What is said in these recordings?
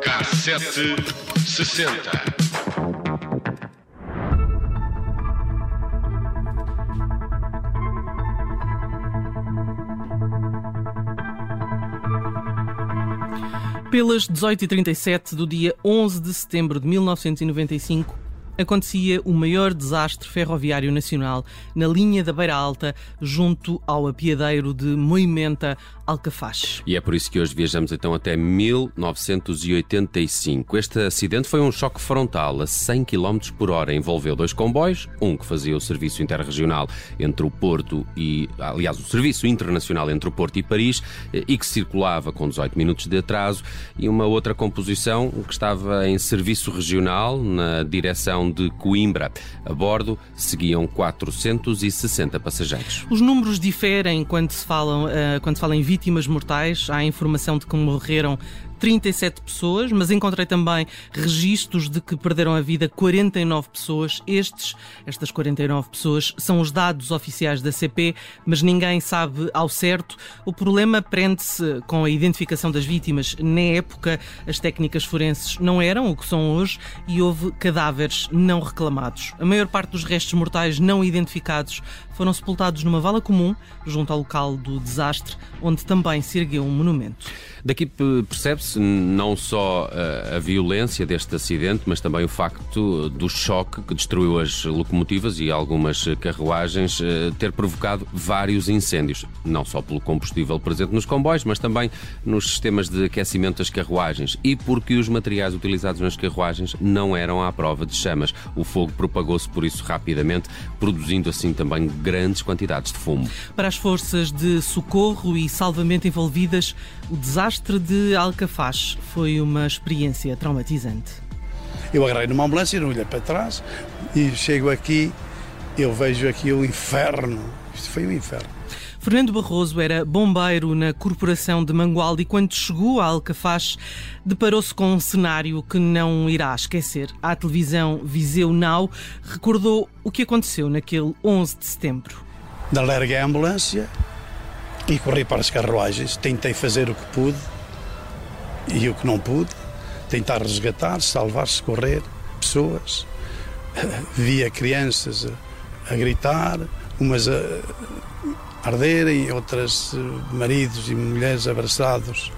Cassete sessenta. Pelas 18h37 do dia 11 de setembro de 1995, acontecia o maior desastre ferroviário nacional na linha da Beira Alta, junto ao apiadeiro de Moimenta, Alcafaz. E é por isso que hoje viajamos então até 1985. Este acidente foi um choque frontal a 100 km por hora. Envolveu dois comboios, um que fazia o serviço interregional entre o Porto e, aliás, o serviço internacional entre o Porto e Paris e que circulava com 18 minutos de atraso, e uma outra composição que estava em serviço regional na direção de Coimbra. A bordo seguiam 460 passageiros. Os números diferem quando se, falam, uh, quando se fala em vítimas vítimas mortais. Há informação de que morreram 37 pessoas, mas encontrei também registros de que perderam a vida 49 pessoas. Estes, estas 49 pessoas, são os dados oficiais da CP, mas ninguém sabe ao certo. O problema prende-se com a identificação das vítimas. Na época, as técnicas forenses não eram o que são hoje e houve cadáveres não reclamados. A maior parte dos restos mortais não identificados foram sepultados numa vala comum, junto ao local do desastre, onde também se ergueu um monumento. Daqui percebe-se não só a, a, violência deste acidente, mas também o facto do choque que destruiu as locomotivas e algumas carruagens eh, ter provocado vários incêndios, não só pelo combustível presente nos comboios, mas também nos sistemas de aquecimento das carruagens e porque os materiais utilizados nas carruagens não eram à prova de chamas. O fogo propagou-se por isso rapidamente, produzindo assim também grandes quantidades de fumo. Para as forças de socorro e salvamento envolvidas, o desastre de Alcafaz foi uma experiência traumatizante. Eu agarrei numa ambulância, não olhei para trás e chego aqui, eu vejo aqui o inferno. Isto foi um inferno. Fernando Barroso era bombeiro na Corporação de Mangualde e quando chegou a Alcafaz deparou-se com um cenário que não irá esquecer. A televisão Viseu Now recordou o que aconteceu naquele 11 de setembro. Larguei a ambulância e corri para as carruagens. Tentei fazer o que pude e o que não pude. Tentar resgatar, salvar, socorrer pessoas. Via crianças a, gritar, umas a, arderem, outras eh, maridos e mulheres abraçados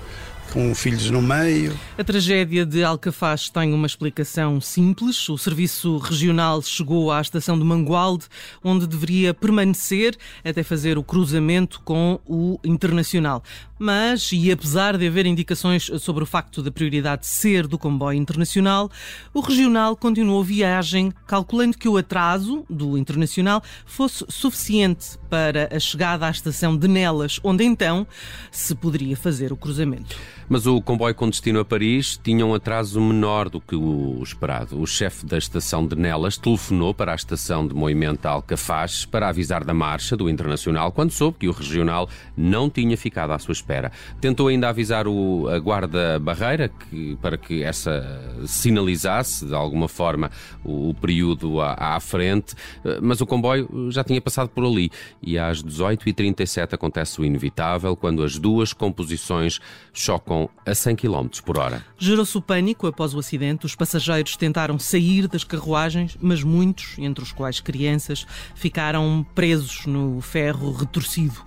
com filhos no meio. A tragédia de Alcafaz tem uma explicação simples. O serviço regional chegou à estação de Mangualde, onde deveria permanecer até fazer o cruzamento com o internacional. Mas, e apesar de haver indicações sobre o facto da prioridade ser do comboio internacional, o regional continuou viagem, calculando que o atraso do internacional fosse suficiente para a chegada à estação de Nelas, onde então se poderia fazer o cruzamento. Mas o comboio com destino a Paris tinha um atraso menor do que o esperado. O chefe da estação de Nelas telefonou para a estação de Moimenta Alcafaz para avisar da marcha do Internacional quando soube que o regional não tinha ficado à sua espera. Tentou ainda avisar o, a guarda-barreira que, para que essa sinalizasse de alguma forma o, o período à, à, frente, mas o comboio já tinha passado por ali e às 18h37 acontece o inevitável quando as duas composições chocam a 100 km por hora. Gerou-se o pânico após o acidente. Os passageiros tentaram sair das carruagens, mas muitos, entre os quais crianças, ficaram presos no ferro retorcido.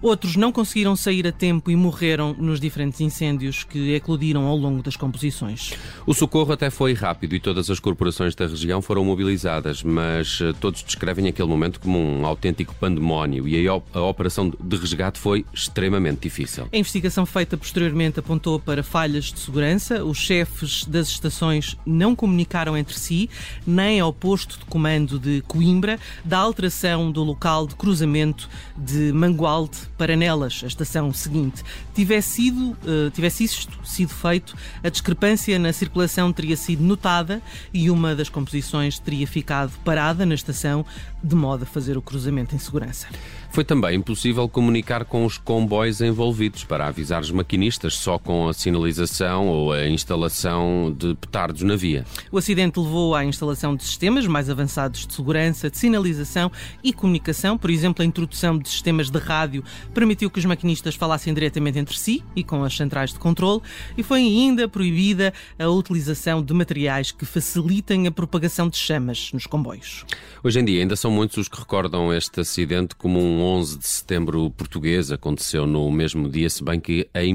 Outros não conseguiram sair a tempo e morreram nos diferentes incêndios que eclodiram ao longo das composições. O socorro até foi rápido e todas as corporações da região foram mobilizadas, mas eh, todos descrevem aquele momento como um autêntico pandemónio e a, operação de resgate foi extremamente difícil. A investigação feita posteriormente apontou para falhas de segurança. Os chefes das estações não comunicaram entre si, nem ao posto de comando de Coimbra, da alteração do local de cruzamento de Mangualde para Nelas, a estação seguinte. Tivesse, sido, uh, tivesse isto sido feito, a discrepância na circulação teria sido notada e uma das composições teria ficado parada na estação, de modo a fazer o cruzamento em segurança. Foi também impossível comunicar com os comboios envolvidos para avisar os maquinistas. Só com a sinalização ou a instalação de petardos na via. O acidente levou à instalação de sistemas mais avançados de segurança, de sinalização e comunicação. Por exemplo, a introdução de sistemas de rádio permitiu que os maquinistas falassem diretamente entre si e com as centrais de controle e foi ainda proibida a utilização de materiais que facilitem a propagação de chamas nos comboios. Hoje em dia ainda são muitos os que recordam este acidente como um 11 de setembro português. Aconteceu no mesmo dia, se bem que em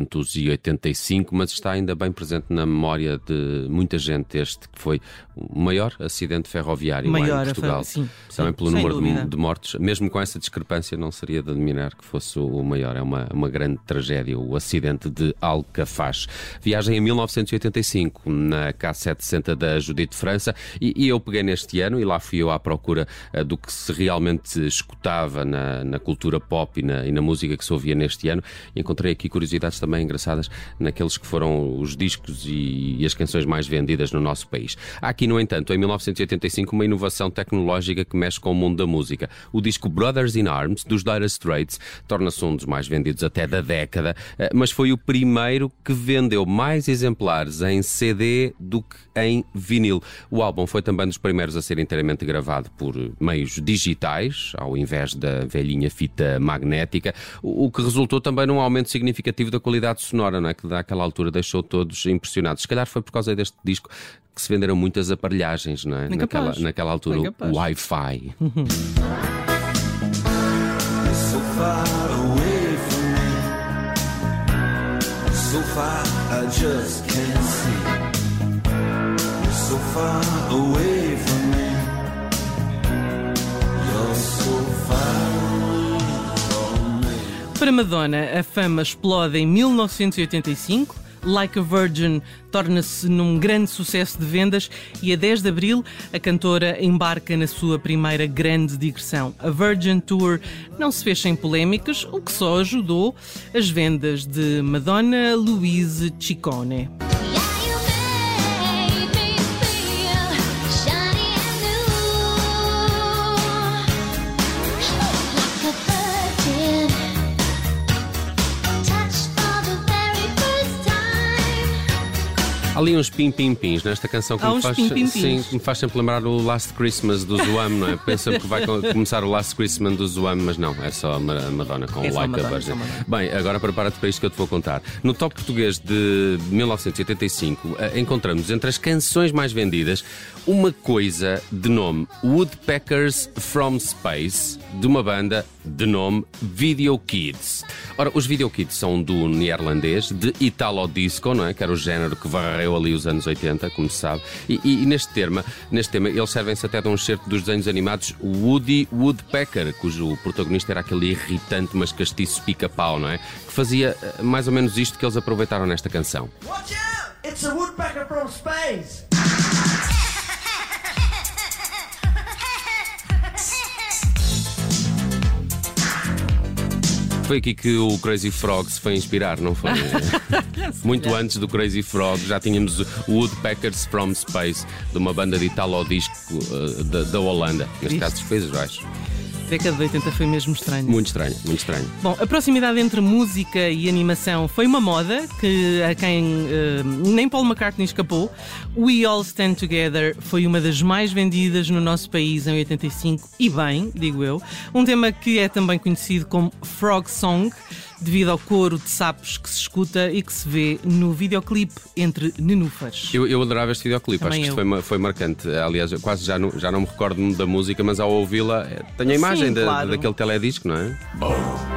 1985, mas está ainda bem presente na memória de muita gente este que foi o maior acidente ferroviário Maior, em Portugal. foi- sim, Também sim, pelo número de, de mortos. Mesmo com essa discrepância, não seria de admirar que fosse o maior. É uma, uma grande tragédia, o acidente de Alcafaz. Viagem em 1985 na K760 da Judite França e, e eu peguei neste ano e lá fui eu à procura eh, do que se realmente escutava na, na cultura pop e na, e na música que se ouvia neste ano. E encontrei aqui curiosidades também engraçadas naqueles que foram os discos e, e as canções mais vendidas no nosso país. Há aqui, no entanto, em 1985, uma inovação tecnológica que mexe com o mundo da música. O disco Brothers in Arms, dos Dire Straits, torna-se um dos mais vendidos até da década, eh, mas foi o primeiro que vendeu mais exemplares em CD do que em vinil. O álbum foi também dos primeiros a ser inteiramente gravado por meios digitais, ao invés da velhinha fita magnética, o o que resultou também num aumento significativo da qualidade sonora, não é? que daquela altura deixou todos impressionados. Se calhar foi por causa deste disco que se venderam muitas aparelhagens, não é? É naquela, naquela altura, É o. Wi-Fi. so far away from me. So far I just can't see. So far away Para Madonna, a fama explode em 1985. Like a Virgin torna-se num grande sucesso de vendas e a 10 de abril a cantora embarca na sua primeira grande digressão. A Virgin Tour não se fez sem polémicas, o que só ajudou as vendas de Madonna Louise Ciccone. Ali uns pim-pim-pins nesta canção que Há me uns faz, pim-pim-pins. sim, que me faz sempre lembrar o Last Christmas do Zoam, não é? Pensa que vai co- começar o Last Christmas do Zoam, mas não, é só a Ma- a Madonna com É só a Like a Madonna, Virgin. só a Madonna. Bem, agora prepara-te para isto que eu te vou contar. No top português de 1985, eh, encontramos entre as canções mais vendidas uma coisa de nome Woodpeckers from Space, de uma banda de nome Video Kids. Ora, os Video Kids são do neerlandês, de Italo Disco, não é? Que era o género que varreu ali os anos 80, como se sabe. E, e- e neste, tema, neste tema, eles servem-se até de um excerto dos desenhos animados Woody Woodpecker, cujo protagonista era aquele irritante, mas castiço pica-pau, não é? Que fazia eh, mais ou menos isto que eles aproveitaram nesta canção. Watch out! It's a woodpecker from space! Foi aqui que o Crazy Frog se foi inspirar, não foi? Muito antes do Crazy Frog já tínhamos Woodpeckers from Space, de uma banda de italo disco eh, da, da Holanda, neste caso dos Países Baixos. Década de 80 foi mesmo estranho. Muito estranho, muito estranho. Bom, a proximidade entre música e animação foi uma moda que a quem eh, nem Paul McCartney escapou. We All Stand Together foi uma das mais vendidas no nosso país em 85 e bem, digo eu. Um tema que é também conhecido como Frog Song devido ao coro de sapos que se escuta e que se vê no videoclipe entre nenúfares. Eu, eu adorava este videoclipe, acho que foi, foi marcante. Aliás, eu quase já não, já não me recordo da música, mas ao ouvi-la eh, tenho a imagem Sim, da- claro. daquele teledisco, não é? Sing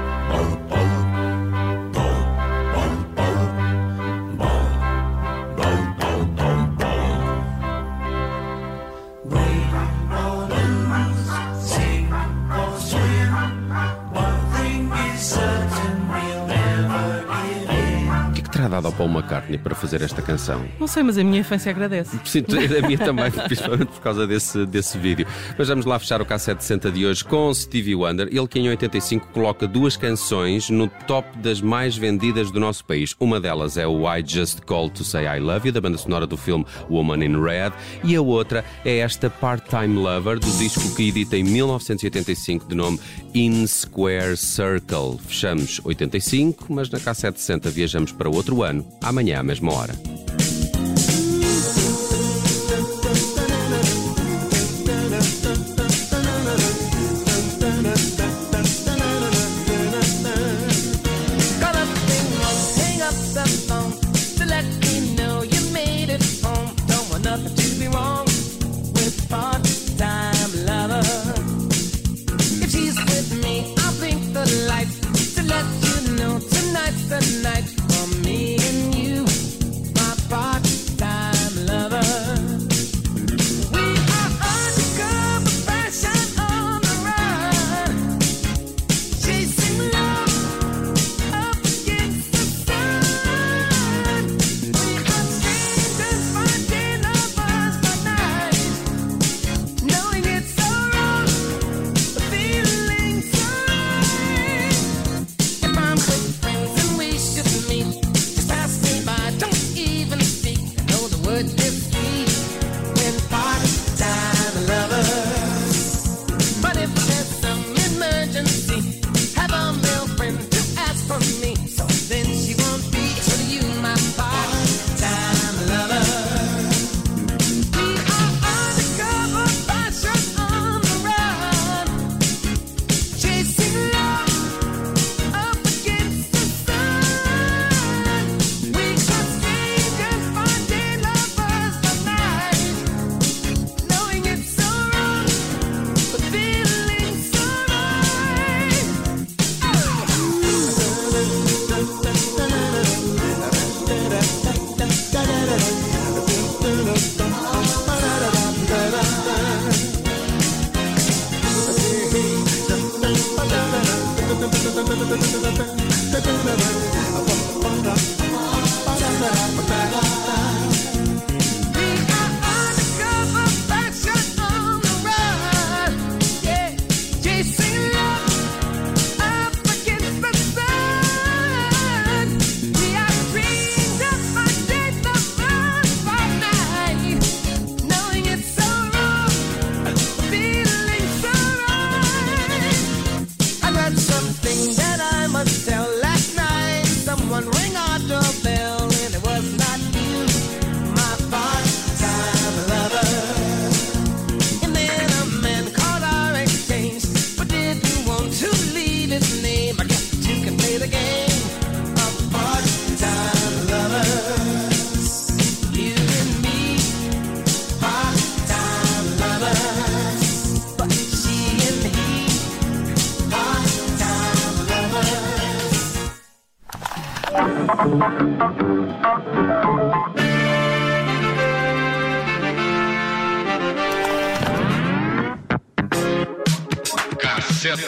Paul McCartney para fazer esta canção? Não sei, mas a minha infância agradece. Sim, a minha também, principalmente por causa desse, desse vídeo. Mas vamos lá fechar o K760 de hoje com Stevie Wonder, ele que em 85 coloca duas canções no top das mais vendidas do nosso país. Uma delas é o I Just Call to Say I Love You, da banda sonora do filme Woman in Red, e a outra é esta Part-Time Lover, do disco que edita em 1985, de nome In Square Circle. Fechamos 85, mas na K760 viajamos para outro ano, amanhã à mesma hora.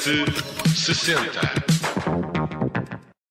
se sessenta.